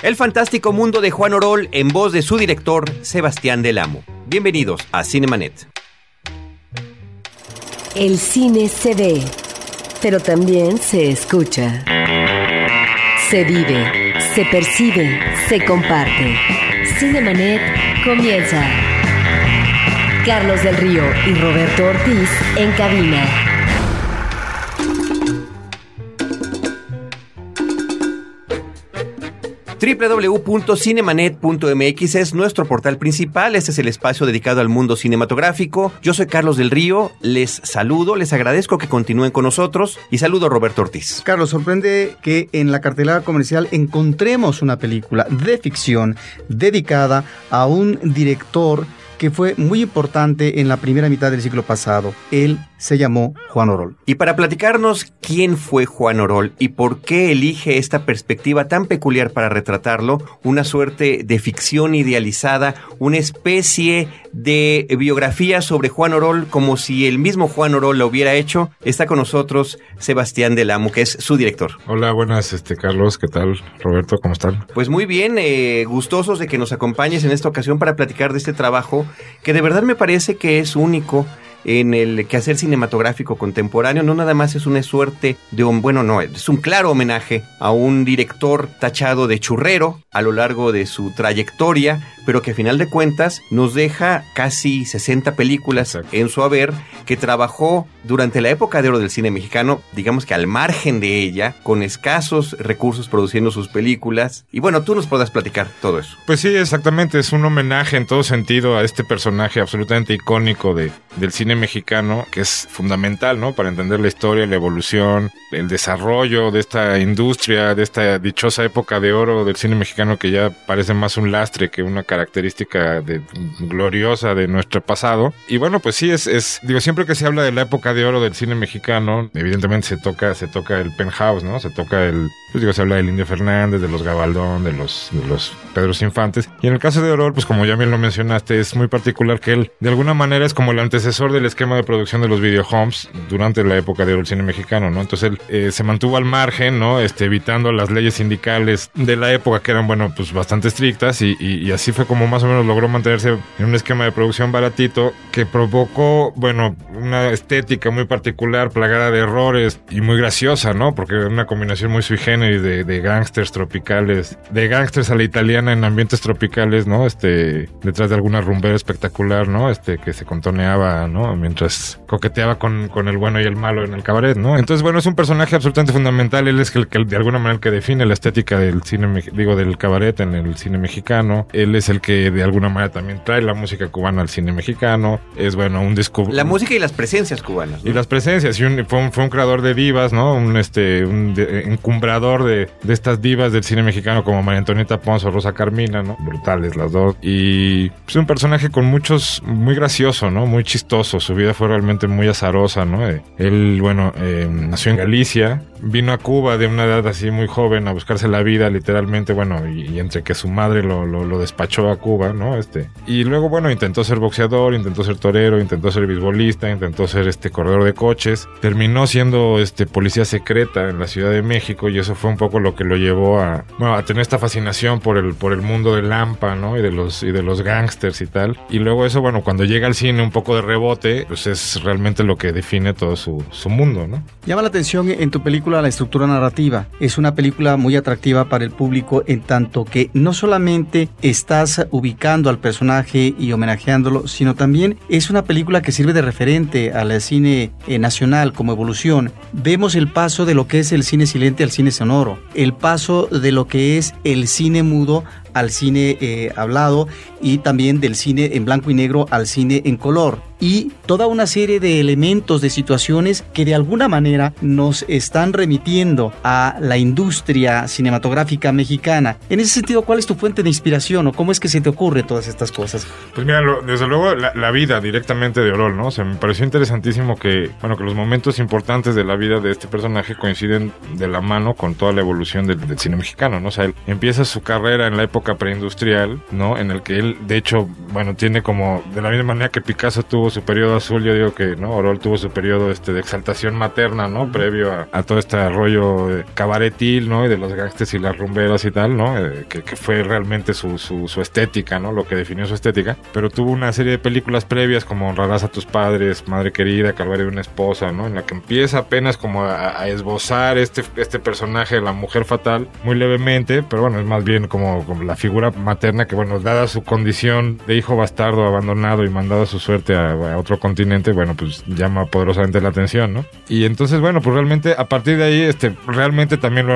El fantástico mundo de Juan Orol en voz de su director Sebastián Del Amo. Bienvenidos a Cinemanet. El cine se ve, pero también se escucha. Se vive, se percibe, se comparte. Cinemanet comienza. Carlos del Río y Roberto Ortiz en cabina. www.cinemanet.mx es nuestro portal principal. Este es el espacio dedicado al mundo cinematográfico. Yo soy Carlos del Río. Les saludo, les agradezco que continúen con nosotros y saludo a Roberto Ortiz. Carlos, sorprende que en la cartelera comercial encontremos una película de ficción dedicada a un director que fue muy importante en la primera mitad del siglo pasado. Él se llamó Juan Orol. Y para platicarnos quién fue Juan Orol y por qué elige esta perspectiva tan peculiar para retratarlo, una suerte de ficción idealizada, una especie de biografía sobre Juan Orol como si el mismo Juan Orol lo hubiera hecho, está con nosotros Sebastián Del Amo, que es su director. Hola, buenas, este Carlos, ¿qué tal? Roberto, ¿cómo están? Pues muy bien, eh, gustosos de que nos acompañes en esta ocasión para platicar de este trabajo que de verdad me parece que es único en el quehacer cinematográfico contemporáneo no nada más es una suerte de un, bueno, no, es un claro homenaje a un director tachado de churrero a lo largo de su trayectoria, pero que a final de cuentas nos deja casi 60 películas en su haber, que trabajó durante la época de oro del cine mexicano, digamos que al margen de ella, con escasos recursos produciendo sus películas. Y bueno, tú nos podrás platicar todo eso. Pues sí, exactamente, es un homenaje en todo sentido a este personaje absolutamente icónico de, del cine mexicano, que es fundamental, ¿no? Para entender la historia, la evolución, el desarrollo de esta industria, de esta dichosa época de oro del cine mexicano que ya parece más un lastre que una característica de, gloriosa de nuestro pasado. Y bueno, pues sí, es, es, digo, siempre que se habla de la época de oro del cine mexicano, evidentemente se toca, se toca el penthouse, ¿no? Se toca el, pues digo, se habla del Indio Fernández, de los Gabaldón, de los, de los Pedros Infantes. Y en el caso de Orol, pues como ya bien lo mencionaste, es muy particular que él, de alguna manera, es como el antecesor del esquema de producción de los videohomes durante la época del cine mexicano, ¿no? Entonces él eh, se mantuvo al margen, ¿no? Este, evitando las leyes sindicales de la época que eran, bueno, pues bastante estrictas y, y, y así fue como más o menos logró mantenerse en un esquema de producción baratito que provocó, bueno, una estética muy particular, plagada de errores y muy graciosa, ¿no? Porque era una combinación muy sui generis de, de gángsters tropicales, de gángsters a la italiana en ambientes tropicales, ¿no? Este, detrás de alguna rumbera espectacular, ¿no? Este, que se contoneaba, ¿no? Mientras coqueteaba con, con el bueno y el malo en el cabaret, ¿no? Entonces, bueno, es un personaje absolutamente fundamental. Él es el que, de alguna manera, el que define la estética del cine, digo, del cabaret en el cine mexicano. Él es el que, de alguna manera, también trae la música cubana al cine mexicano. Es, bueno, un descubrimiento. La música y las presencias cubanas. ¿no? Y las presencias. Y un, fue, un, fue, un, creador de divas, ¿no? Un, este, un de, encumbrador de, de, estas divas del cine mexicano como María Antonieta Pons o Rosa Carmina, ¿no? Brutales las dos. Y es pues, un personaje con muchos, muy gracioso, ¿no? Muy chistoso. Su vida fue realmente muy azarosa, ¿no? Eh, él, bueno, eh, nació en Galicia, vino a Cuba de una edad así muy joven a buscarse la vida, literalmente, bueno, y, y entre que su madre lo, lo, lo, despachó a Cuba, ¿no? Este, y luego, bueno, intentó ser boxeador, intentó ser torero, intentó ser bisbolista, intentó ser este corredor de coches, terminó siendo este policía secreta en la Ciudad de México y eso fue un poco lo que lo llevó a, bueno, a tener esta fascinación por el, por el mundo del Lampa, ¿no? Y de los, y de los gangsters y tal. Y luego eso, bueno, cuando llega al cine un poco de rebote, pues es realmente lo que define todo su, su mundo, ¿no? Llama la atención en tu película la estructura narrativa. Es una película muy atractiva para el público en tanto que no solamente estás ubicando al personaje y homenajeándolo, sino también es una película que sirve de referente al cine eh, nacional como evolución. Vemos el paso de lo que es el cine silente al cine sonoro, el paso de lo que es el cine mudo al cine eh, hablado y también del cine en blanco y negro al cine en color. Y toda una serie de elementos, de situaciones que de alguna manera nos están remitiendo a la industria cinematográfica mexicana. En ese sentido, ¿cuál es tu fuente de inspiración o cómo es que se te ocurre todas estas cosas? Pues mira, lo, desde luego la, la, vida directamente de Orol, ¿no? O sea, me pareció interesantísimo que, bueno, que los momentos importantes de la vida de este personaje coinciden de la mano con toda la evolución del, del cine mexicano, ¿no? O sea, él empieza su carrera en la época época preindustrial, ¿no? En el que él, de hecho, bueno, tiene como, de la misma manera que Picasso tuvo su periodo azul, yo digo que, ¿no? Orol tuvo su periodo este, de exaltación materna, ¿no? Previo a, todo este rollo cabaretil, ¿no? Y de los gangsters y las rumberas y tal, ¿no? Eh, que, que, fue realmente su, su, su, estética, ¿no? Lo que definió su estética. Pero tuvo una serie de películas previas como Honrarás a tus padres, Madre querida, Calvario de una esposa, ¿no? En la que empieza apenas como a, a esbozar este, este personaje la mujer fatal muy levemente, pero bueno, es más bien como, como la figura materna que, bueno, dada su condición de hijo bastardo, abandonado y mandado a su suerte a, a otro continente, bueno, pues llama poderosamente la atención, ¿no? Y entonces, bueno, pues realmente a partir de ahí, este, realmente también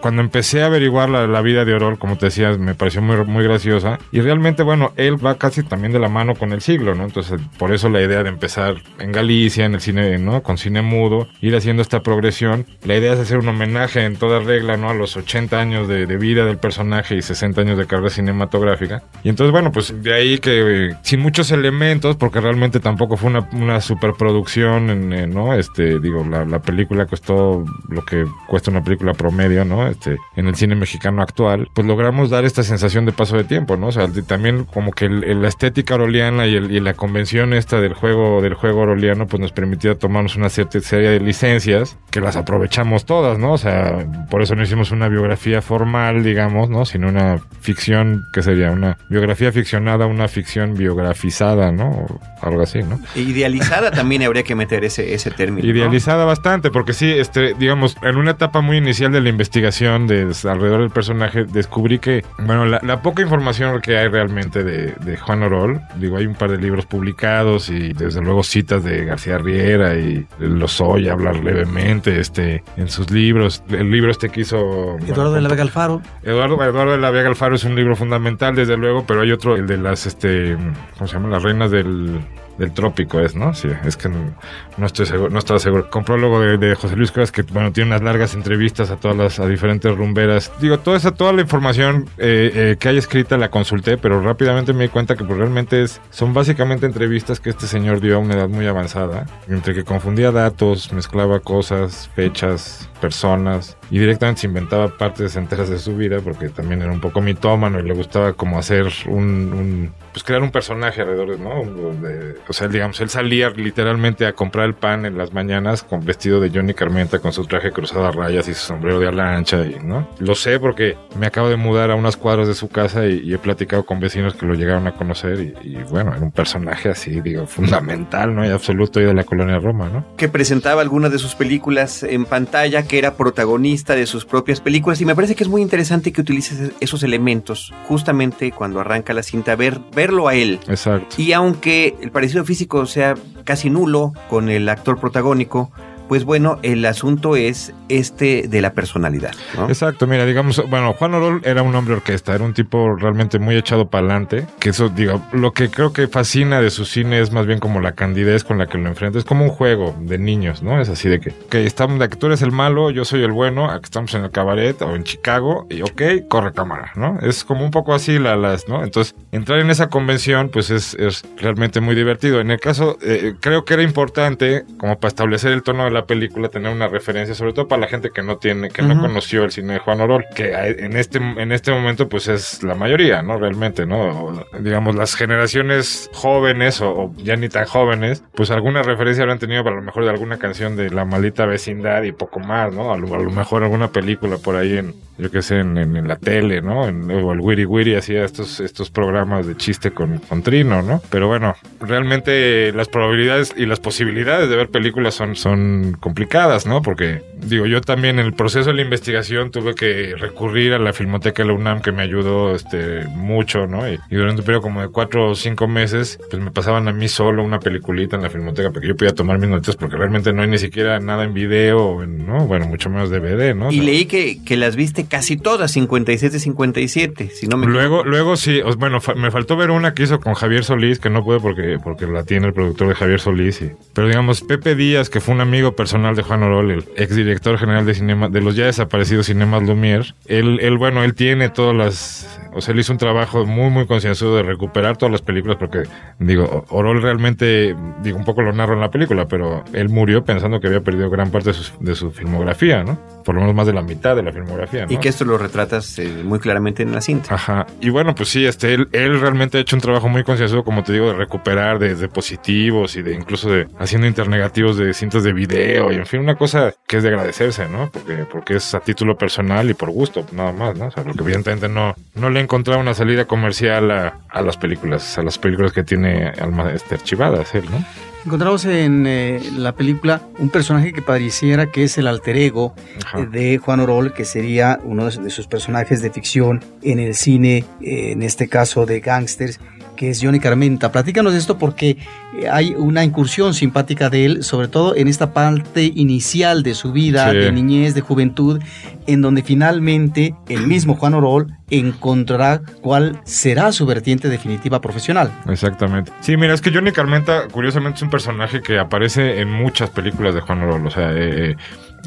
cuando empecé a averiguar la, vida de Orol, como te decía, me pareció muy, muy graciosa. Y realmente, bueno, él va casi también de la mano con el siglo, ¿no? Entonces, por eso la idea de empezar en Galicia, en el cine, ¿no? Con cine mudo, ir haciendo esta progresión. La idea es hacer un homenaje en toda regla, ¿no? A los 80 años de, vida del personaje y 60 años de carrera cinematográfica. Y entonces, bueno, pues de ahí que eh, sin muchos elementos, porque realmente tampoco fue una, una superproducción, en, ¿no? Este, digo, la, la, película costó lo que cuesta una película promedio, ¿no? Este, en el cine mexicano actual, pues logramos dar esta sensación de paso de tiempo, ¿no? O sea, también como que la estética oroliana y, y, la convención esta del juego, del juego oroliano, pues nos permitía tomarnos una cierta serie de licencias que las aprovechamos todas, ¿no? O sea, por eso no hicimos una biografía formal, digamos, ¿no? Sino una ficción, que sería una biografía ficcionada, una ficción biografizada, ¿no? O algo así, ¿no? Idealizada también habría que meter ese, ese término. Idealizada bastante, porque sí, este, digamos, en una etapa muy inicial de la investigación de, alrededor del personaje, descubrí que, bueno, la, poca información que hay realmente de, de, Juan Orol, digo, hay un par de libros publicados y desde luego citas de García Riera y los hoy hablar levemente, este, en sus libros. El libro este que hizo... Eduardo de la Vega Alfaro. Eduardo, Eduardo de la Vega Alfaro es un libro fundamental, desde luego, pero hay otro, el de las, este, ¿cómo se llama? Las reinas del del trópico es, ¿no? Sí, es que no, estoy seguro, no estaba seguro. Con prólogo de, José Luis Cuevas que, bueno, tiene unas largas entrevistas a todas las, a diferentes rumberas. Digo, toda esa, toda la información eh, eh, que hay escrita la consulté, pero rápidamente me di cuenta que pues, realmente es, son básicamente entrevistas que este señor dio a una edad muy avanzada, entre que confundía datos, mezclaba cosas, fechas, personas, y directamente se inventaba partes enteras de su vida, porque también era un poco mitómano y le gustaba como hacer un, pues crear un personaje alrededor, ¿no? De, o sea, digamos, él salía literalmente a comprar el pan en las mañanas con vestido de Johnny Carmenta, con su traje cruzado a rayas y su sombrero de ala ancha, y, ¿no? Lo sé porque me acabo de mudar a unas cuadras de su casa y, he platicado con vecinos que lo llegaron a conocer y, bueno, era un personaje así, digo, fundamental, ¿no? Y absoluto y de la colonia Roma, ¿no? Que presentaba algunas de sus películas en pantalla, que era protagonista de sus propias películas y me parece que es muy interesante que utilices esos elementos justamente cuando arranca la cinta, ver, verlo a él. Exacto. Y aunque el parecido físico sea casi nulo con el actor protagónico, pues bueno, el asunto es este de la personalidad. Exacto, mira, digamos, bueno, Juan Orol era un hombre orquesta, era un tipo realmente muy echado para adelante, que eso, digo, lo que creo que fascina de su cine es más bien como la candidez con la que lo enfrenta, es como un juego de niños, ¿no? Es así de que, que estamos, de que tú eres el malo, yo soy el bueno, aquí estamos en el cabaret o en Chicago, y ok, corre cámara, ¿no? Es como un poco así la, las, ¿no? Entonces, entrar en esa convención, pues es, es realmente muy divertido. En el caso, eh, creo que era importante, como para establecer el tono de la película, tener una referencia, sobre todo para la gente que no tiene, que no conoció el cine de Juan Orol, que en este, en este momento pues es la mayoría, ¿no? Realmente, ¿no? digamos, las generaciones jóvenes o, ya ni tan jóvenes, pues alguna referencia habrán tenido para lo mejor de alguna canción de La maldita vecindad y poco más, ¿no? A lo, a lo mejor alguna película por ahí en, yo qué sé, en, la tele, ¿no? En, o el Wiri Wiri hacía estos, estos programas de chiste con, con Trino, ¿no? Pero bueno, realmente las probabilidades y las posibilidades de ver películas son, son complicadas, ¿no? Porque, digo, yo también en el proceso de la investigación tuve que recurrir a la Filmoteca de la UNAM que me ayudó este, mucho, ¿no? Y, durante un periodo como de cuatro o cinco meses, pues me pasaban a mí solo una peliculita en la Filmoteca porque yo podía tomar mis notas porque realmente no hay ni siquiera nada en video, ¿no? Bueno, mucho menos DVD, ¿no? Y leí que, que las viste casi todas, 57, 57, si no me Luego, luego sí, bueno, me faltó ver una que hizo con Javier Solís, que no pude porque, porque la tiene el productor de Javier Solís. pero digamos, Pepe Díaz, que fue un amigo personal de Juan Orol, el exdirector general de cinema, de los ya desaparecidos Cinemas Lumière, él, él, bueno, él tiene todas las O sea, él hizo un trabajo muy, muy concienzudo de recuperar todas las películas porque, digo, Orol realmente, digo, un poco lo narro en la película, pero él murió pensando que había perdido gran parte de su, de su filmografía, ¿no? Por lo menos más de la mitad de la filmografía, ¿no? Y que esto lo retratas eh, muy claramente en la cinta. Ajá. Y bueno, pues sí, este, él, él realmente ha hecho un trabajo muy concienzudo, como te digo, de recuperar de, de positivos y de incluso de haciendo internegativos de cintas de video y en fin, una cosa que es de agradecerse, ¿no? Porque, porque es a título personal y por gusto, nada más, ¿no? O sea, porque evidentemente no, no le he encontrado una salida comercial a, a las películas, a las películas que tiene alma este, archivadas él, ¿no? Encontramos en eh, la película un personaje que pareciera que es el alter ego Ajá. eh, de Juan Orol, que sería uno de sus personajes de ficción en el cine, eh, en este caso de gangsters, que es Johnny Carmenta. Platícanos de esto porque eh, hay una incursión simpática de él, sobre todo en esta parte inicial de su vida, Sí. de niñez, de juventud, en donde finalmente el mismo Juan Orol encontrará cuál será su vertiente definitiva profesional. Exactamente. Sí, mira, es que Johnny Carmenta, curiosamente, es un personaje que aparece en muchas películas de Juan Orol. O sea, eh, eh,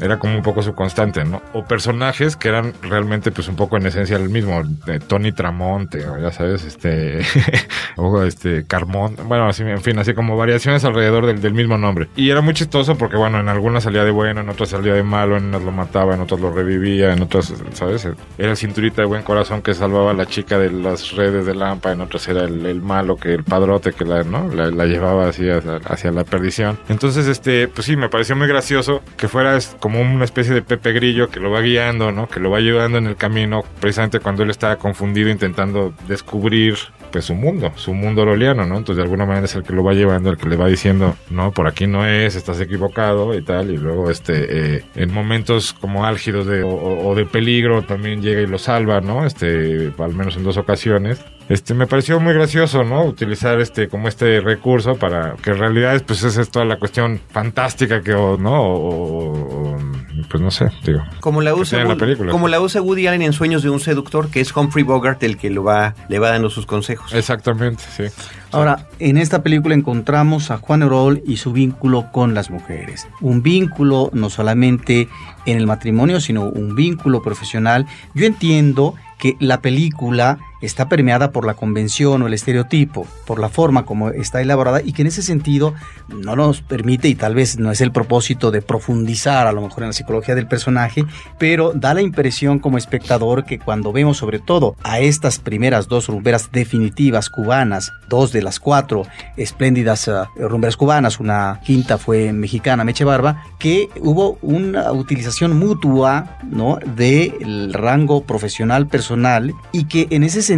era como un poco su constante, ¿no? O personajes que eran realmente, pues, un poco en esencia el mismo. de Tony Tramonte, o ya sabes, este. o este, Carmón. Bueno, así, en fin, así como variaciones alrededor del, del mismo nombre. Y era muy chistoso porque, bueno, en algunas salía de bueno, en otras salía de malo, en unas lo mataba, en otras lo revivía, en otras, ¿sabes? Era el cinturita de buen corazón que salvaba a la chica de las redes de Lampa, en otras era el, el malo que el padrote que la, ¿no? la, la llevaba así hacia, hacia la perdición. Entonces, este, pues sí, me pareció muy gracioso que fuera como una especie de Pepe Grillo que lo va guiando, ¿no? Que lo va ayudando en el camino, precisamente cuando él está confundido intentando descubrir pues su mundo, su mundo oroliano, ¿no? Entonces de alguna manera es el que lo va llevando, el que le va diciendo, no, por aquí no es, estás equivocado y tal, y luego este, eh, en momentos como álgidos de, o, o- de peligro también llega y lo salva, ¿no? Este, al menos en dos ocasiones. Este, me pareció muy gracioso, ¿no? Utilizar este, como este recurso para que en realidad, pues esa es toda la cuestión fantástica que, o, ¿no? O- o, pues no sé, digo. Como la usa, la película. como la usa Woody Allen en Sueños de un seductor, que es Humphrey Bogart el que lo va, le va dando sus consejos. Exactamente, sí. Ahora, en esta película encontramos a Juan Orol y su vínculo con las mujeres. Un vínculo no solamente en el matrimonio, sino un vínculo profesional. Yo entiendo que la película está permeada por la convención o el estereotipo, por la forma como está elaborada y que en ese sentido no nos permite y tal vez no es el propósito de profundizar a lo mejor en la psicología del personaje, pero da la impresión como espectador que cuando vemos sobre todo a estas primeras dos rumberas definitivas cubanas, dos de las cuatro espléndidas eh, rumberas cubanas, una quinta fue mexicana, Meche Barba, que hubo una utilización mutua, ¿no? del rango profesional personal y que en ese sentido,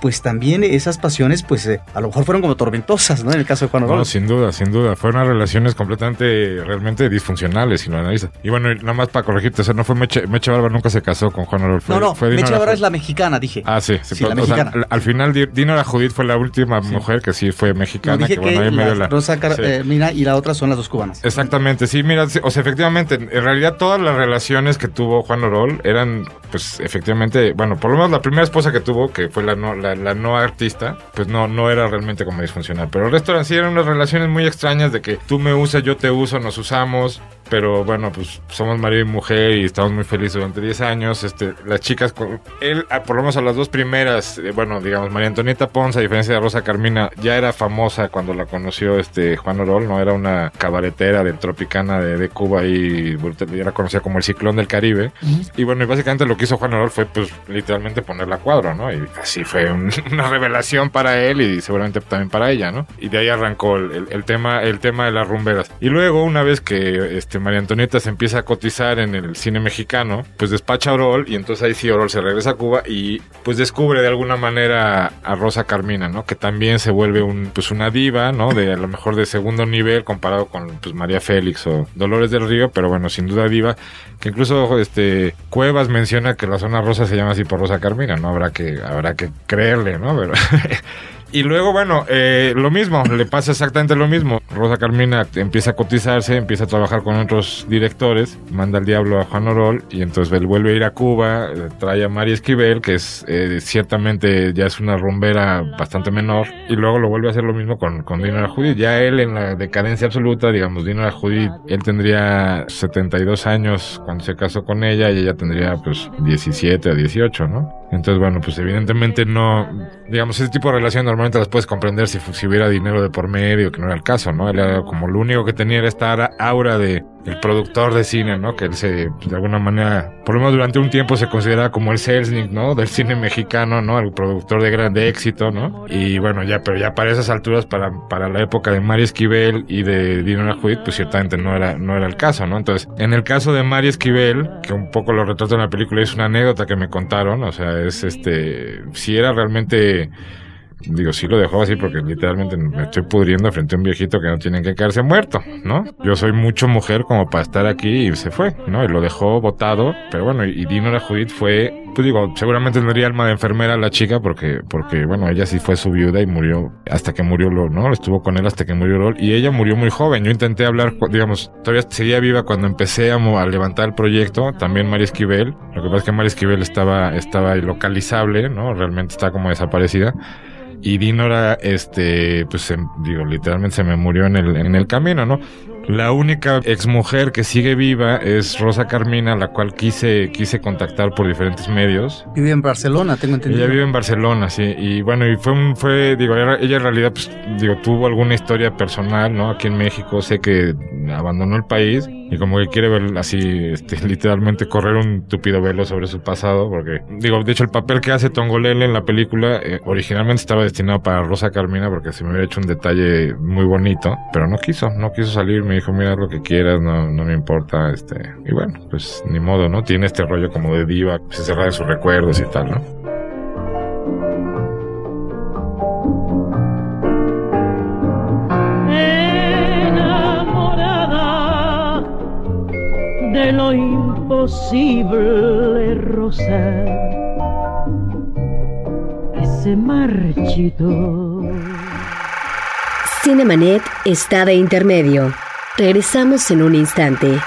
pues también esas pasiones, pues eh, a lo mejor fueron como tormentosas, ¿no? En el caso de Juan Orol. No, sin duda, sin duda. Fueron relaciones completamente, realmente disfuncionales, si lo analizas. Y bueno, nada más para corregirte, o sea, no fue Meche, Meche Barba, nunca se casó con Juan. Fue, no, no, fue Meche Barba es la mexicana, dije. Ah, sí, sí, la sea, mexicana. al, al final Di- Dinora Judith fue la última mujer que sí fue No, mexicana. dije que, que, bueno, ahí medio la la- Rosa Car- sí. eh, Mina y la otra son las dos cubanas. Exactamente, sí, mira, o sea, efectivamente, en en realidad todas las relaciones que tuvo Juan Orol eran, pues, efectivamente, bueno, por lo menos la primera esposa que tuvo, que fue la no, la, no artista, pues no, no era realmente como disfuncional. Pero el resto eran, sí eran unas relaciones muy extrañas de que tú me usas, yo te uso, nos usamos, pero bueno, pues somos marido y mujer y estamos muy felices durante 10 años. Este, las chicas, él, ah, por lo menos a las dos primeras, eh, bueno, digamos, María Antonieta Ponce, a diferencia de Rosa Carmina, ya era famosa cuando la conoció este Juan Orol, no era una cabaretera de Tropicana de, de Cuba y ya la conocía como el ciclón del Caribe. Y bueno, y básicamente lo que hizo Juan Orol fue, pues, literalmente ponerla a cuadro, ¿no? Y así fue un- una revelación para él y seguramente también para ella, ¿no? Y de ahí arrancó el, el- el tema, el tema de las rumberas. Y luego, una vez que este María Antonieta se empieza a cotizar en el cine mexicano, pues despacha a Orol y entonces ahí sí Orol se regresa a Cuba y pues descubre de alguna manera a Rosa Carmina, ¿no? Que también se vuelve un, pues una diva, ¿no? De a lo mejor de segundo nivel comparado con pues María Félix o Dolores del Río, pero bueno, sin duda diva, que incluso este Cuevas menciona que la zona rosa se llama así por Rosa Carmina, ¿no? Habrá que, habrá que creerle, ¿no? Pero Y luego, bueno, eh, lo mismo, le pasa exactamente lo mismo. Rosa Carmina empieza a cotizarse, empieza a trabajar con otros directores, manda al diablo a Juan Orol y entonces él vuelve a ir a Cuba, eh, trae a María Esquivel, que es eh, ciertamente ya es una rumbera bastante menor, y luego lo vuelve a hacer lo mismo con, con Dino Judith. Ya él en la decadencia absoluta, digamos, Dino Judith, él tendría 72 años cuando se casó con ella y ella tendría pues 17 o 18, ¿no? Entonces, bueno, pues evidentemente no, digamos, ese tipo de relación normalmente las puedes comprender si, hubiera dinero de por medio, que no era el caso, ¿no? Él era como lo único que tenía era esta aura de el productor de cine, ¿no? Que él se, de alguna manera, por lo menos durante un tiempo se considera como el Selznick, ¿no? Del cine mexicano, ¿no? El productor de grande éxito, ¿no? Y bueno, ya, pero ya para esas alturas, para, para la época de Mario Esquivel y de Dino Judith, pues ciertamente no era, no era el caso, ¿no? Entonces, en el caso de Mario Esquivel, que un poco lo retrata en la película, es una anécdota que me contaron, o sea, es este, si era realmente Digo, sí lo dejó así porque literalmente me estoy pudriendo frente a un viejito que no tiene que quedarse muerto, ¿no? Yo soy mucho mujer como para estar aquí y se fue, ¿no? Y lo dejó botado, pero bueno, y Dino la Judith fue, pues digo, seguramente tendría alma de enfermera la chica porque, porque bueno, ella sí fue su viuda y murió hasta que murió LOL, ¿no? Estuvo con él hasta que murió LOL y ella murió muy joven. Yo intenté hablar, digamos, todavía seguía viva cuando empecé a, levantar el proyecto, también María Esquivel. Lo que pasa es que María Esquivel estaba, estaba ilocalizable, ¿no? Realmente está como desaparecida y Dinora, este, pues digo, literalmente se me murió en el, en el camino, ¿no? La única exmujer que sigue viva es Rosa Carmina, la cual quise, quise contactar por diferentes medios. Vive en Barcelona, tengo entendido. Ella vive en Barcelona, sí. Y bueno, y fue un, fue, digo, ella, en realidad, pues, digo, tuvo alguna historia personal, ¿no? Aquí en México, sé que abandonó el país y como que quiere ver así, este, literalmente correr un tupido velo sobre su pasado, porque, digo, de hecho, el papel que hace Tongolele en la película, eh, originalmente estaba destinado para Rosa Carmina, porque se me hubiera hecho un detalle muy bonito, pero no quiso, no quiso salir me dijo, mira lo que quieras, no, no me importa, este, y bueno, pues ni modo, ¿no? Tiene este rollo como de diva, se cerra de sus recuerdos y tal, ¿no? Enamorada de lo imposible, Rosa, ese marchito Cinemanet está de intermedio. Regresamos en un instante.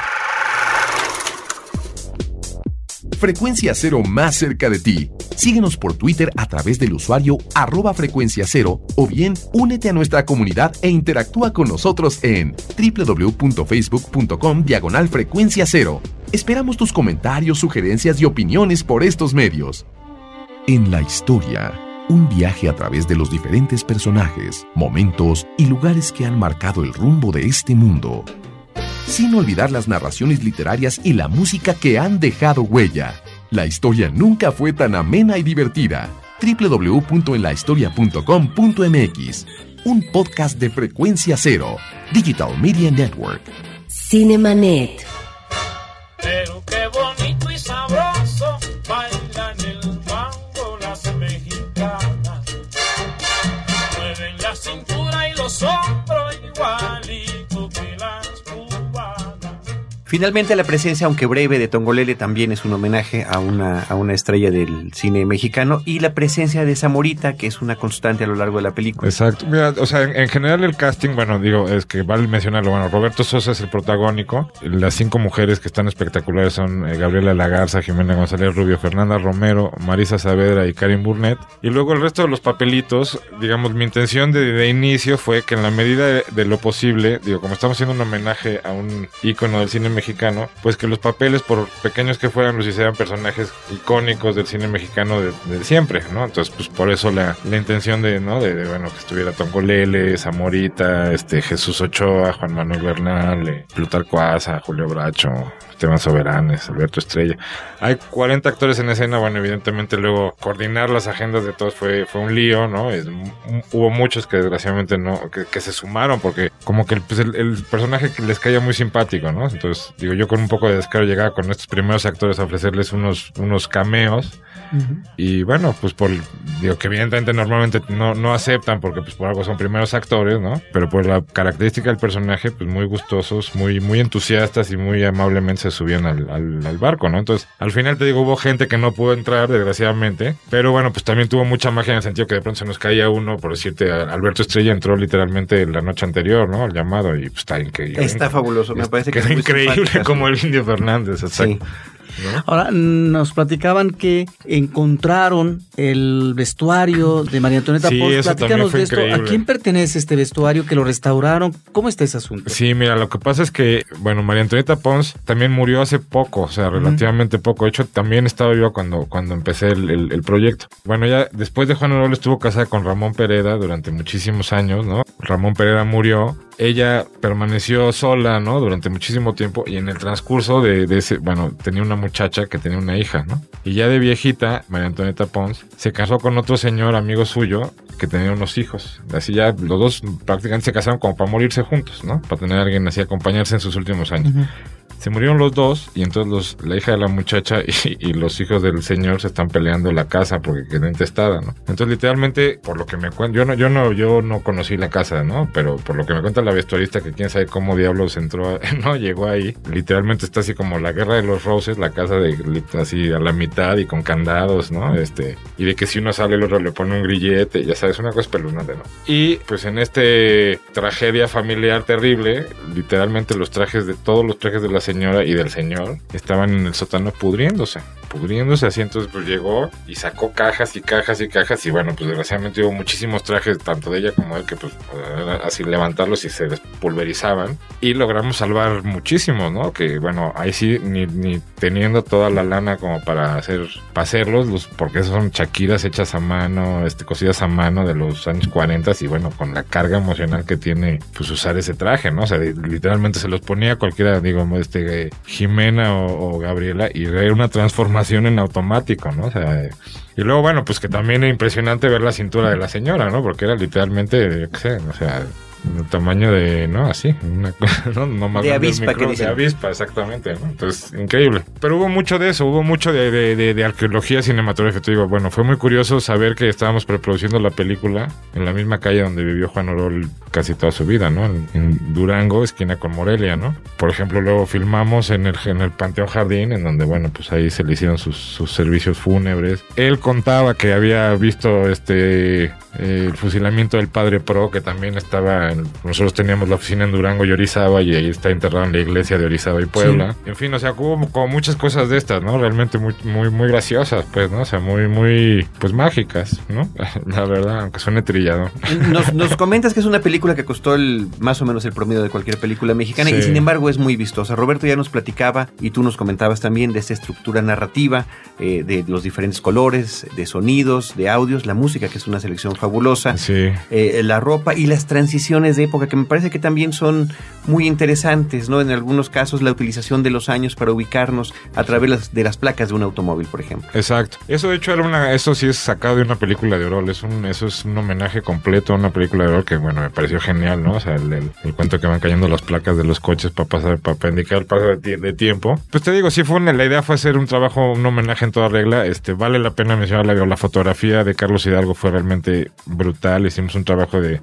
Frecuencia Cero más cerca de ti. Síguenos por Twitter a través del usuario arroba frecuencia cero o bien únete a nuestra comunidad e interactúa con nosotros en www.facebook.com diagonal frecuencia cero. Esperamos tus comentarios, sugerencias y opiniones por estos medios. En la historia un viaje a través de los diferentes personajes, momentos y lugares que han marcado el rumbo de este mundo. Sin olvidar las narraciones literarias y la música que han dejado huella. La historia nunca fue tan amena y divertida. www.enlahistoria.com.mx Un podcast de frecuencia cero. Digital Media Network. Cinemanet. Pero qué Finalmente, la presencia, aunque breve, de Tongolele también es un homenaje a una, a una estrella del cine mexicano. Y la presencia de Zamorita, que es una constante a lo largo de la película. Exacto. O sea, en, general el casting, bueno, digo, es que vale mencionarlo. Bueno, Roberto Sosa es el protagónico. Las cinco mujeres que están espectaculares son eh, Gabriela Lagarza, Jimena González Rubio, Fernanda Romero, Marisa Saavedra y Karim Burnett. Y luego el resto de los papelitos, digamos, mi intención de, inicio fue que en la medida de, de, lo posible, digo, como estamos haciendo un homenaje a un ícono del cine mexicano, pues que los papeles, por pequeños que fueran, los hicieran personajes icónicos del cine mexicano de, siempre, ¿no? Entonces, pues por eso la, la intención de, ¿no? De, bueno, que estuviera Tongolele, Zamorita, este, Jesús Ochoa, Juan Manuel Bernal, eh, Plutarco Asa, Julio Bracho, Esteban Soberanes, Alberto Estrella. Hay 40 actores en escena, bueno, evidentemente luego coordinar las agendas de todos fue, fue un lío, ¿no? hubo muchos que desgraciadamente no, que, se sumaron porque como que pues, el, el, personaje que les caía muy simpático, ¿no? Entonces, digo, yo con un poco de descaro llegaba con estos primeros actores a ofrecerles unos, unos cameos y bueno, pues por, digo que evidentemente normalmente no, no aceptan porque pues por algo son primeros actores, ¿no? Pero por la característica del personaje, pues muy gustosos, muy, muy entusiastas y muy amablemente se subían al, al, barco, ¿no? Entonces, al final te digo, hubo gente que no pudo entrar, desgraciadamente, pero bueno, pues también tuvo mucha magia en el sentido que de pronto se nos caía uno, por decirte, Alberto Estrella entró literalmente la noche anterior, ¿no? El llamado y pues está increíble. Está fabuloso, me parece que es increíble como el Indio Fernández, exacto. ¿No? Ahora, nos platicaban que encontraron el vestuario de María Antonieta Sí, también Platícanos de esto. ¿A quién pertenece este vestuario que lo restauraron? ¿Cómo está ese asunto? Sí, mira, lo que pasa es que, bueno, María Antonieta Pons también murió hace poco, o sea, relativamente poco. De hecho, también estaba yo cuando, cuando empecé el, el- el proyecto. Bueno, ya después de Juan Orol estuvo casada con Ramón Pereda durante muchísimos años, ¿no? Ramón Pereda murió. Ella permaneció sola, ¿no? Durante muchísimo tiempo y en el transcurso de, ese, bueno, tenía una muchacha que tenía una hija, ¿no? Y ya de viejita, María Antonieta Pons se casó con otro señor amigo suyo que tenía unos hijos. Así ya los dos prácticamente se casaron como para morirse juntos, ¿no? Para tener a alguien así acompañarse en sus últimos años. Se murieron los dos y entonces los, la hija de la muchacha y, los hijos del señor se están peleando la casa porque quedó intestada, ¿no? Entonces literalmente, por lo que me cuentan, yo no, yo no, yo no conocí la casa, ¿no? Pero por lo que me cuenta la vestuarista que quién sabe cómo diablos entró, no llegó ahí. Literalmente está así como la guerra de los roses, la casa de así a la mitad y con candados, ¿no? Este, y de que si uno sale el otro le pone un grillete, ya sabes, una cosa espeluznante, ¿no? Y pues en este tragedia familiar terrible, literalmente los trajes de todos los trajes de la señora y del señor estaban en el sótano pudriéndose, pudriéndose así, entonces pues llegó y sacó cajas y cajas y cajas y bueno, pues desgraciadamente hubo muchísimos trajes, tanto de ella como de él, que pues así levantarlos y se despulverizaban y logramos salvar muchísimos, ¿no? Que bueno, ahí sí, ni, ni teniendo toda la lana como para hacer, para hacerlos, los, porque son chaquiras hechas a mano, este, cosidas a mano de los años 40 y bueno, con la carga emocional que tiene pues usar ese traje, ¿no? O sea, literalmente se los ponía cualquiera, digo, este, Jimena o, o Gabriela y era una transformación en automático, ¿no? O sea, y luego, bueno, pues que también era impresionante ver la cintura de la señora, ¿no? Porque era literalmente, yo qué sé, o sea, el tamaño de, no, así, una cosa, no, no más De avispa, que de avispa, exactamente, ¿no? Entonces, increíble. Pero hubo mucho de eso, hubo mucho de, de, de- de arqueología cinematográfica. Te digo, bueno, fue muy curioso saber que estábamos preproduciendo la película en la misma calle donde vivió Juan Orol casi toda su vida, ¿no? En, en Durango, esquina con Morelia, ¿no? Por ejemplo, luego filmamos en el, en el Panteón Jardín, en donde, bueno, pues ahí se le hicieron sus, sus servicios fúnebres. Él contaba que había visto este eh, el fusilamiento del padre Pro, que también estaba en- nosotros teníamos la oficina en Durango y Orizaba, y ahí está enterrado en la iglesia de Orizaba y Puebla. En fin, o sea, hubo como muchas cosas de estas, ¿no? Realmente muy, muy, muy graciosas, pues, ¿no? O sea, muy, muy, pues mágicas, ¿no? La verdad, aunque suene trillado. Nos, nos comentas que es una película que costó el, más o menos el promedio de cualquier película mexicana y Sí. sin embargo es muy vistosa. Roberto ya nos platicaba y tú nos comentabas también de esta estructura narrativa, eh, de los diferentes colores, de sonidos, de audios, la música que es una selección fabulosa. Sí. eh, la ropa y las transiciones de época que me parece que también son muy interesantes, ¿no? En algunos casos la utilización de los años para ubicarnos a través de las placas de un automóvil, por ejemplo. Exacto. Eso de hecho era una, eso sí es sacado de una película de Orol. Es un, eso es un homenaje completo a una película de Orol que bueno me pareció genial, ¿no? O sea, el, cuento que van cayendo las placas de los coches para pasar, para indicar el paso de, ti- de tiempo. Pues te digo, sí fue una, la idea fue hacer un trabajo, un homenaje en toda regla. Este vale la pena mencionar la, la fotografía de Carlos Hidalgo fue realmente brutal. Hicimos un trabajo de,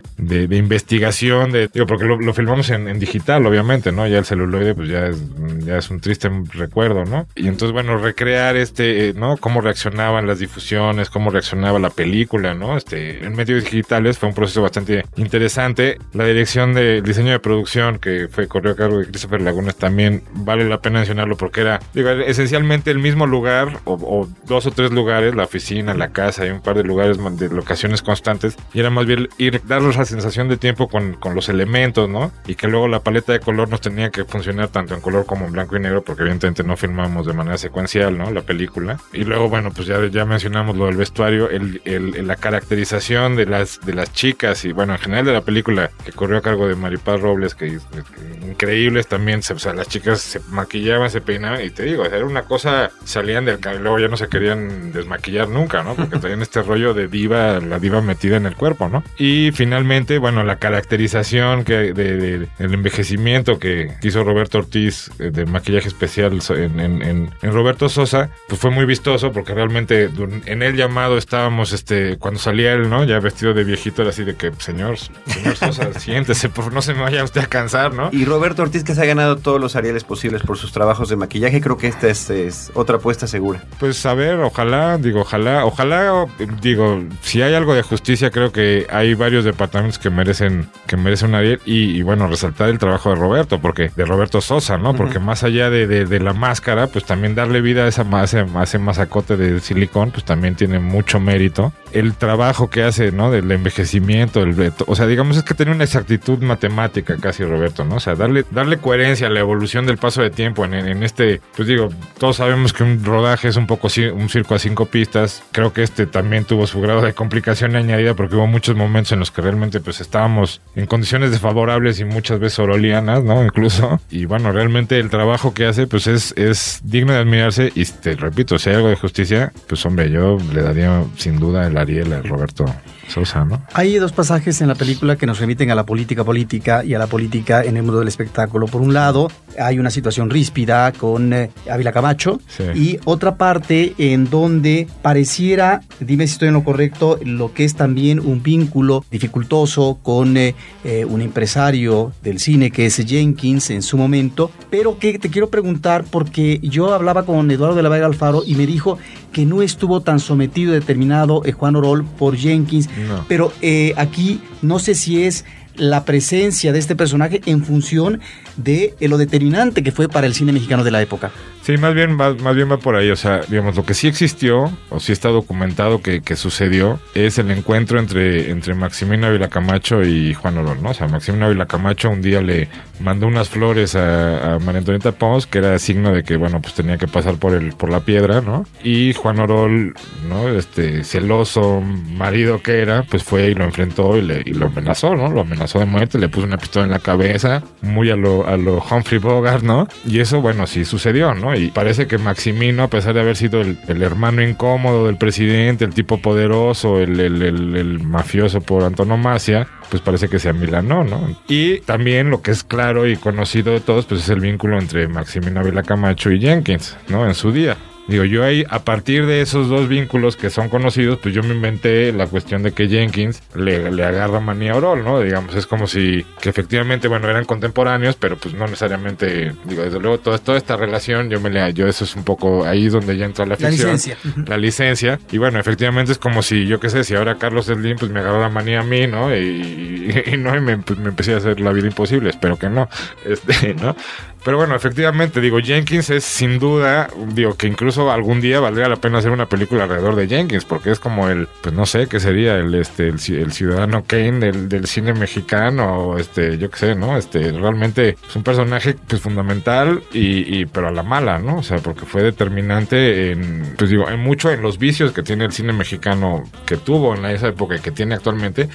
investigación, de digo porque lo, filmamos en, en digital, obviamente, ¿no? Ya el celuloide pues ya es, ya es un triste recuerdo, ¿no? Y entonces bueno recrear este, eh, ¿no? Cómo reaccionaban las difusiones, cómo reaccionaba la película, ¿no? Este, en medios digitales fue un proceso bastante interesante. La dirección de diseño de producción que fue corrió a cargo de Christopher Lagunas también vale la pena mencionarlo porque era, digo, esencialmente el mismo lugar o, o dos o tres lugares, la oficina, la casa y un par de lugares de locaciones constantes y era más bien ir, darnos la sensación de tiempo con, con los elementos, ¿no? Y que luego la paleta de color nos tenía que funcionar tanto en color como en blanco y negro porque evidentemente no filmamos de manera secuencial, ¿no? La película. Y luego, bueno, pues ya, ya mencionamos lo del vestuario, el, el- la caracterización de las, de las chicas y bueno, en general de la película que corrió a cargo de Maripaz Robles, que, que increíbles también, se- o sea, las chicas se maquillaban, se peinaban y te digo, era una cosa, salían del cabello, luego ya no se querían desmaquillar nunca, ¿no? Porque traían este rollo de diva, la diva metida en el cuerpo, ¿no? Y finalmente, bueno, la caracterización que de, de- el envejecimiento que hizo Roberto Ortiz eh, de maquillaje especial en, en- en- en Roberto Sosa, pues fue muy vistoso porque realmente en el llamado estábamos, este, cuando salía él, ¿no? Ya vestido de viejito, era así de que, señor, señor Sosa, siéntese, por no se me vaya usted a cansar, ¿no? Y Roberto Ortiz que se ha ganado todos los Arieles posibles por sus trabajos de maquillaje, creo que esta es, es otra apuesta segura. Pues a ver, ojalá, digo, ojalá, ojalá, digo, si hay algo de justicia, creo que hay varios departamentos que merecen que merece un Ariel y, y, bueno, resaltar el trabajo de Roberto, porque de Roberto Sosa, ¿no? Porque más allá de, de, de, la máscara, pues también darle vida a esa ese, ese masacote de silicón, pues también tiene mucho mérito. El trabajo que hace, ¿no? Del envejecimiento, el, o sea, digamos es que tiene una exactitud matemática casi Roberto, ¿no? O sea, darle, darle coherencia a la evolución del paso de tiempo en, este, pues digo, todos sabemos que un rodaje es un poco un circo a cinco pistas. Creo que este también tuvo su grado de complicación añadida porque hubo muchos momentos en los que realmente pues estábamos en condiciones desfavorables y muchas veces orolianas, ¿no? Incluso. Y bueno, realmente el trabajo que hace pues es, es digno de admirarse y te repito, si hay algo de justicia, pues hombre, yo le daría sin duda el Ariel Roberto Sosa, ¿no? Hay dos pasajes en la película que nos remiten a la política política y a la política en el mundo del espectáculo. Por un lado, hay una situación ríspida con eh, Ávila Camacho Sí. y otra parte en donde pareciera, dime si estoy en lo correcto, lo que es también un vínculo dificultoso con eh, eh, un empresario del cine que es Jenkins en su momento, pero que te quiero preguntar porque yo hablaba con Eduardo de la Vega Alfaro y me dijo que no estuvo tan sometido y determinado eh, Juan Orol por Jenkins, No. pero eh, aquí no sé si es la presencia de este personaje en función de lo determinante que fue para el cine mexicano de la época. Sí, más bien, va, más bien va por ahí. O sea, digamos, lo que sí existió, o sí está documentado que, que sucedió, es el encuentro entre, entre Maximino Ávila Camacho y Juan Orol, ¿no? O sea, Maximino Ávila Camacho un día le mandó unas flores a, a María Antonieta Pons, que era signo de que, bueno, pues tenía que pasar por el, por la piedra, ¿no? Y Juan Orol, ¿no? Este celoso marido que era, pues fue y lo enfrentó y, le, y lo amenazó, ¿no? Lo amenazó de muerte, le puso una pistola en la cabeza, muy a lo, a lo Humphrey Bogart, ¿no? Y eso, bueno, sí sucedió, ¿no? Y parece que Maximino, a pesar de haber sido el, el hermano incómodo del presidente, el tipo poderoso, el, el, el, mafioso por antonomasia, pues parece que se amilanó, ¿no? Y también lo que es claro y conocido de todos, pues es el vínculo entre Maximino Ávila Camacho y Jenkins, ¿no? En su día. Digo, yo ahí, a partir de esos dos vínculos que son conocidos, pues yo me inventé la cuestión de que Jenkins le, le agarra manía a Orol, ¿no? Digamos, es como si, que efectivamente, bueno, eran contemporáneos, pero pues no necesariamente, digo, desde luego, toda, toda esta relación, yo me le, yo eso es un poco ahí donde ya entra la La ficción. licencia. La licencia. Y bueno, efectivamente es como si, yo qué sé, si ahora Carlos Slim, pues me agarró la manía a mí, ¿no? Y, y- y no, y me, pues, me empecé a hacer la vida imposible, espero que no. Este, ¿no? Pero bueno, efectivamente, digo, Jenkins es sin duda, digo, que incluso algún día valdría la pena hacer una película alrededor de Jenkins, porque es como el, pues no sé, qué sería el, este, el, ci- el ciudadano Kane del, del cine mexicano, este, yo qué sé, ¿no? Este, realmente es un personaje, pues fundamental, y, y, pero a la mala, ¿no? O sea, porque fue determinante en, pues digo, en mucho en los vicios que tiene el cine mexicano que tuvo en esa época y que tiene actualmente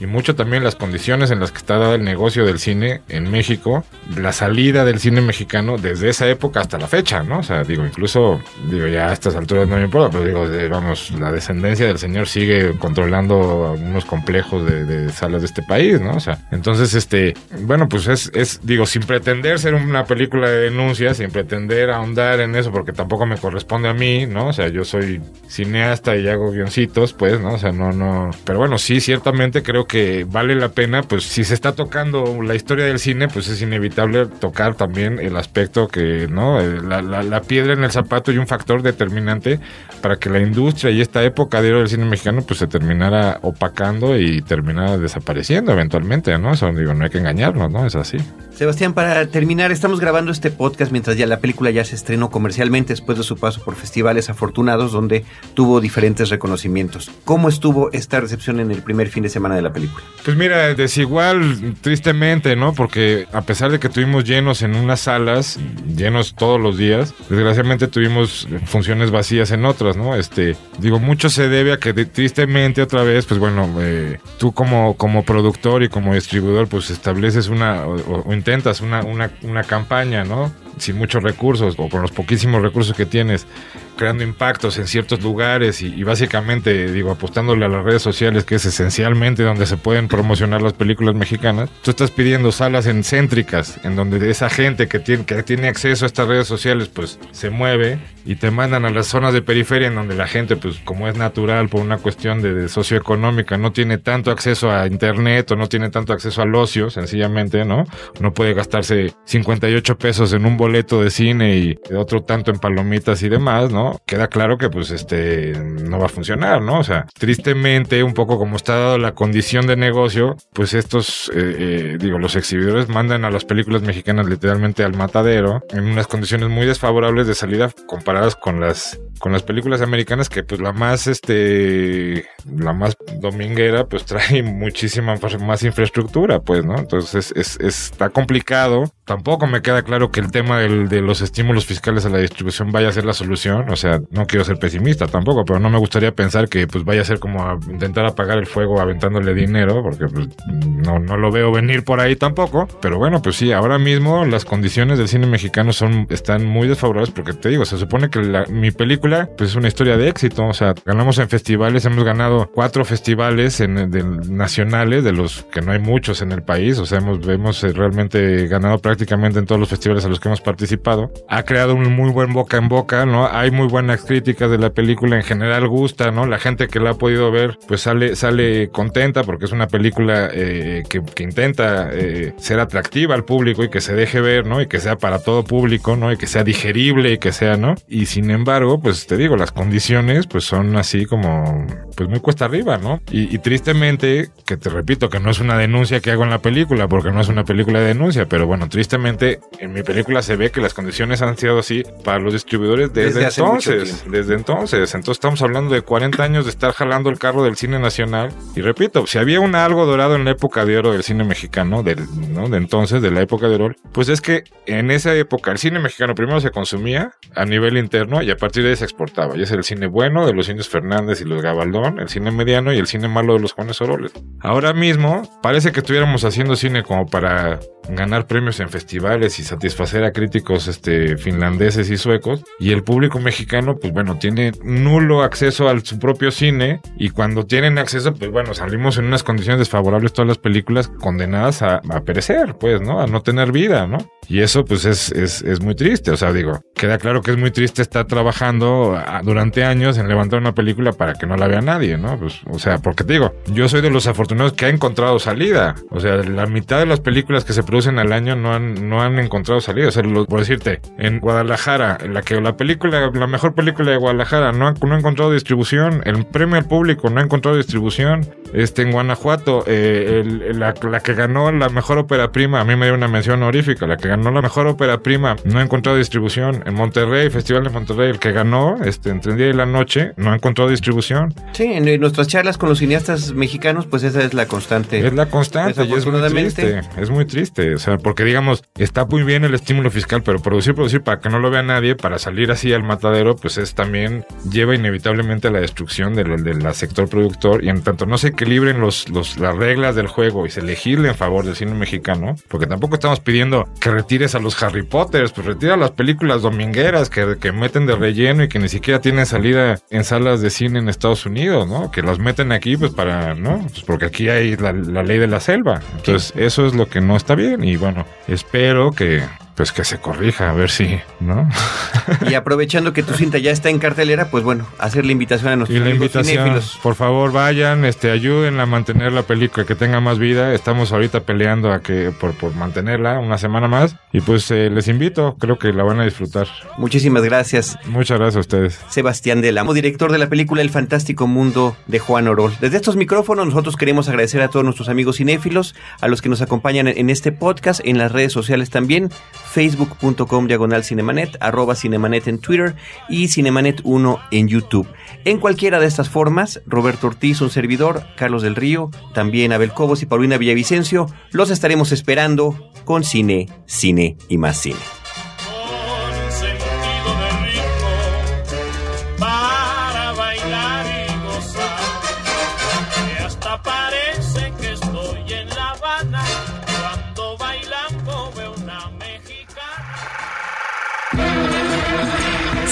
y mucho también las condiciones en las que está dado el negocio del cine en México, la salida del cine mexicano desde esa época hasta la fecha, ¿no? O sea, digo, incluso, digo, ya a estas alturas no me importa, pero digo, de- vamos, la descendencia del señor sigue controlando algunos complejos de, de salas de este país, ¿no? O sea, entonces, este, bueno, pues es, es, digo, sin pretender ser una película de denuncia, sin pretender ahondar en eso, porque tampoco me corresponde a mí, ¿no? O sea, yo soy cineasta y hago guioncitos, pues, ¿no? O sea, no, no. Pero bueno, sí, ciertamente creo que vale la pena, pues, si se está tocando la historia del cine, pues es inevitable tocar también el aspecto que, ¿no? Eh, La, la, la piedra en el zapato y un factor determinante para que la industria y esta época de oro del cine mexicano, pues se terminara opacando y terminara desapareciendo eventualmente, ¿no? Eso, digo, no hay que engañarnos, ¿no? Es así. Sebastián, para terminar, estamos grabando este podcast mientras ya la película ya se estrenó comercialmente después de su paso por festivales afortunados donde tuvo diferentes reconocimientos. ¿Cómo estuvo esta recepción en el primer fin de semana de la película? Pues mira, desigual, tristemente, ¿no? Porque a pesar de que tuvimos llenos en unas salas, llenos todos los días, desgraciadamente tuvimos funciones vacías en otras, ¿no? Este, digo, mucho se debe a que de- tristemente otra vez, pues bueno, eh, tú como, como productor y como distribuidor, pues estableces una, o, o intentas una, una, una campaña, ¿no? Sin muchos recursos o con los poquísimos recursos que tienes creando impactos en ciertos lugares y, básicamente, digo, apostándole a las redes sociales, que es esencialmente donde se pueden promocionar las películas mexicanas, tú estás pidiendo salas en céntricas, en donde esa gente que tiene, que tiene acceso a estas redes sociales, pues se mueve y te mandan a las zonas de periferia en donde la gente, pues como es natural por una cuestión de, de socioeconómica, no tiene tanto acceso a internet o no tiene tanto acceso al ocio, sencillamente, ¿no? No puede gastarse 58 pesos en un boleto de cine y otro tanto en palomitas y demás, ¿no? Queda claro que pues este no va a funcionar, ¿no? O sea, tristemente, un poco como está dado la condición de negocio, pues estos, eh, eh, digo, los exhibidores mandan a las películas mexicanas literalmente al matadero en unas condiciones muy desfavorables de salida comparadas con las con las películas americanas que pues la más este la más dominguera pues trae muchísima más infraestructura pues no entonces es, está complicado tampoco me queda claro que el tema del, de los estímulos fiscales a la distribución vaya a ser la solución o sea no quiero ser pesimista tampoco pero no me gustaría pensar que pues vaya a ser como a intentar apagar el fuego aventándole dinero porque pues no, no lo veo venir por ahí tampoco pero bueno pues sí ahora mismo las condiciones del cine mexicano son están muy desfavorables porque te digo se supone que mi película pues es una historia de éxito. O sea, ganamos en festivales, hemos ganado cuatro festivales en, de, nacionales, de los que no hay muchos en el país. O sea, hemos, hemos eh, realmente ganado prácticamente en todos los festivales a los que hemos participado. Ha creado un muy buen boca en boca, ¿no? Hay muy buenas críticas de la película, en general gusta, ¿no? La gente que la ha podido ver, pues sale, sale contenta porque es una película eh, que, que, intenta eh, ser atractiva al público y que se deje ver, ¿no? Y que sea para todo público, ¿no? Y que sea digerible y que sea, ¿no? Y sin embargo, pues te digo, las condiciones pues son así como, pues muy cuesta arriba, ¿no? Y, y, tristemente, que te repito, que no es una denuncia que hago en la película, porque no es una película de denuncia, pero bueno, tristemente en mi película se ve que las condiciones han sido así para los distribuidores desde, desde entonces, desde entonces. Entonces estamos hablando de 40 años de estar jalando el carro del cine nacional. Y repito, si había un algo dorado en la época de oro del cine mexicano, del, ¿no? de entonces, de la época de oro, pues es que en esa época el cine mexicano primero se consumía a nivel interno y a partir de ahí se exportaba. Y es el cine bueno de los indios Fernández y los Gabaldón, el cine mediano y el cine malo de los Juanes Oroles. Ahora mismo parece que estuviéramos haciendo cine como para ganar premios en festivales y satisfacer a críticos este, finlandeses y suecos. Y el público mexicano, pues bueno, tiene nulo acceso a su propio cine. Y cuando tienen acceso, pues bueno, salimos en unas condiciones desfavorables todas las películas condenadas a, a perecer, pues, ¿no? A no tener vida, ¿no? Y eso, pues, es, es, es muy triste. O sea, digo, queda claro que es muy triste estar trabajando ah, durante años en levantar una película para que no la vea nadie, ¿no? Pues, o sea, porque te digo, yo soy de los afortunados que ha encontrado salida. O sea, la mitad de las películas que se producen al año no han, no han encontrado salida. O sea, lo, por decirte, en Guadalajara, la que la película, la mejor película de Guadalajara no ha, no ha encontrado distribución, el premio al público no ha encontrado distribución. Este, en Guanajuato, eh, el, la, la, que ganó la mejor ópera prima, a mí me dio una mención honorífica, la que ganó la mejor ópera prima no ha encontrado distribución. En Monterrey, Festival de Monterrey, el que ganó, este, entre el día y la noche, no ha encontrado distribución. Sí, en, nuestras charlas con los cineastas mexicanos, pues esa es la constante. Es la constante y es muy triste. Es muy triste, o sea, porque digamos, está muy bien el estímulo fiscal, pero producir, producir para que no lo vea nadie, para salir así al matadero, pues es también lleva inevitablemente a la destrucción del, del sector productor y en tanto no se equilibren los, los, las reglas del juego y se legisle en favor del cine mexicano, porque tampoco estamos pidiendo que retires a los Harry Potters, pues retira las películas domingueras que, que meten de relleno y que ni siquiera tienen salida en salas de cine en Estados Unidos, ¿no? Que las meten aquí, pues para, ¿no? Pues porque aquí hay la, la ley de la selva. Entonces, eso es lo que no está bien y bueno, espero que pues que se corrija, a ver si, ¿no? Y aprovechando que tu cinta ya está en cartelera, pues bueno, hacer la invitación a nuestros y la invitación, cinéfilos. Por favor, vayan, este, ayuden a mantener la película, que tenga más vida. Estamos ahorita peleando a que por, por mantenerla una semana más. Y pues eh, les invito, creo que la van a disfrutar. Muchísimas gracias. Muchas gracias a ustedes. Sebastián Delamo, director de la película El Fantástico Mundo de Juan Orol. Desde estos micrófonos nosotros queremos agradecer a todos nuestros amigos cinéfilos, a los que nos acompañan en este podcast, en las redes sociales también facebook.com diagonal cinemanet, arroba cinemanet en Twitter y cinemanet1 en YouTube. En cualquiera de estas formas, Roberto Ortiz, un servidor, Carlos del Río, también Abel Cobos y Paulina Villavicencio, los estaremos esperando con cine, cine y más cine.